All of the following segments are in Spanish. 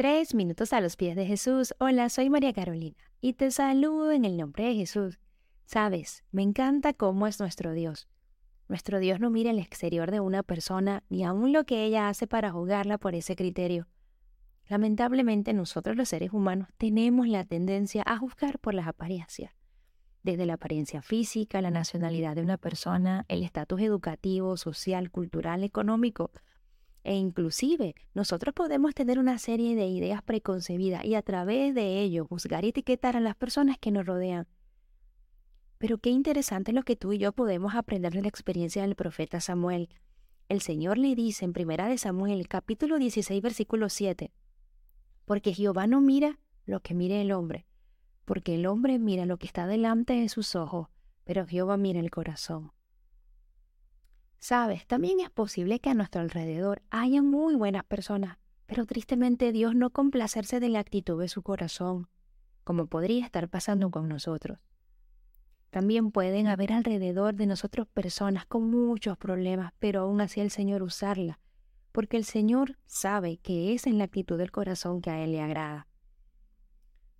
Tres minutos a los pies de Jesús. Hola, soy María Carolina y te saludo en el nombre de Jesús. Sabes, me encanta cómo es nuestro Dios. Nuestro Dios no mira el exterior de una persona ni aún lo que ella hace para juzgarla por ese criterio. Lamentablemente nosotros los seres humanos tenemos la tendencia a juzgar por las apariencias. Desde la apariencia física, la nacionalidad de una persona, el estatus educativo, social, cultural, económico, e inclusive nosotros podemos tener una serie de ideas preconcebidas y a través de ello juzgar y etiquetar a las personas que nos rodean. Pero qué interesante lo que tú y yo podemos aprender de la experiencia del profeta Samuel. El Señor le dice en Primera de Samuel, capítulo 16, versículo 7, porque Jehová no mira lo que mire el hombre, porque el hombre mira lo que está delante de sus ojos, pero Jehová mira el corazón. Sabes, también es posible que a nuestro alrededor haya muy buenas personas, pero tristemente Dios no complacerse de la actitud de su corazón, como podría estar pasando con nosotros. También pueden haber alrededor de nosotros personas con muchos problemas, pero aún así el Señor usarla, porque el Señor sabe que es en la actitud del corazón que a Él le agrada.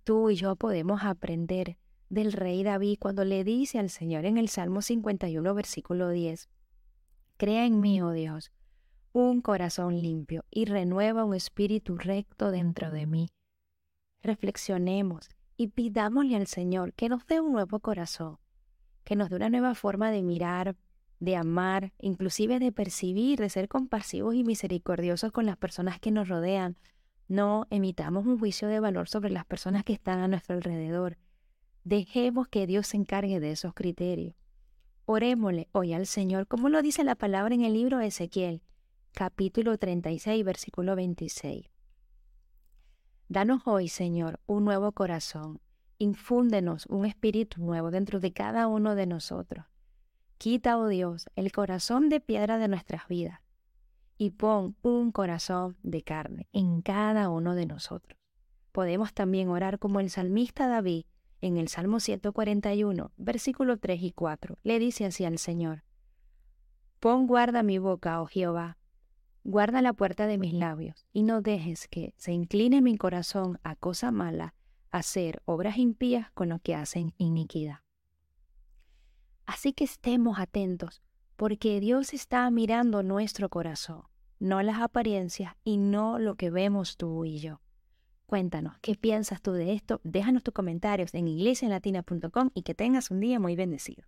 Tú y yo podemos aprender del rey David cuando le dice al Señor en el Salmo 51, versículo 10, Crea en mí, oh Dios, un corazón limpio y renueva un espíritu recto dentro de mí. Reflexionemos y pidámosle al Señor que nos dé un nuevo corazón, que nos dé una nueva forma de mirar, de amar, inclusive de percibir, de ser compasivos y misericordiosos con las personas que nos rodean. No emitamos un juicio de valor sobre las personas que están a nuestro alrededor. Dejemos que Dios se encargue de esos criterios. Orémosle hoy al Señor, como lo dice la palabra en el libro de Ezequiel, capítulo 36, versículo 26. Danos hoy, Señor, un nuevo corazón. Infúndenos un espíritu nuevo dentro de cada uno de nosotros. Quita, oh Dios, el corazón de piedra de nuestras vidas y pon un corazón de carne en cada uno de nosotros. Podemos también orar como el salmista David en el Salmo 141, versículo 3 y 4, le dice así al Señor, Pon guarda mi boca, oh Jehová, guarda la puerta de mis labios, y no dejes que se incline mi corazón a cosa mala, a hacer obras impías con los que hacen iniquidad. Así que estemos atentos, porque Dios está mirando nuestro corazón, no las apariencias y no lo que vemos tú y yo. Cuéntanos, ¿qué piensas tú de esto? Déjanos tus comentarios en iglesialatina.com y que tengas un día muy bendecido.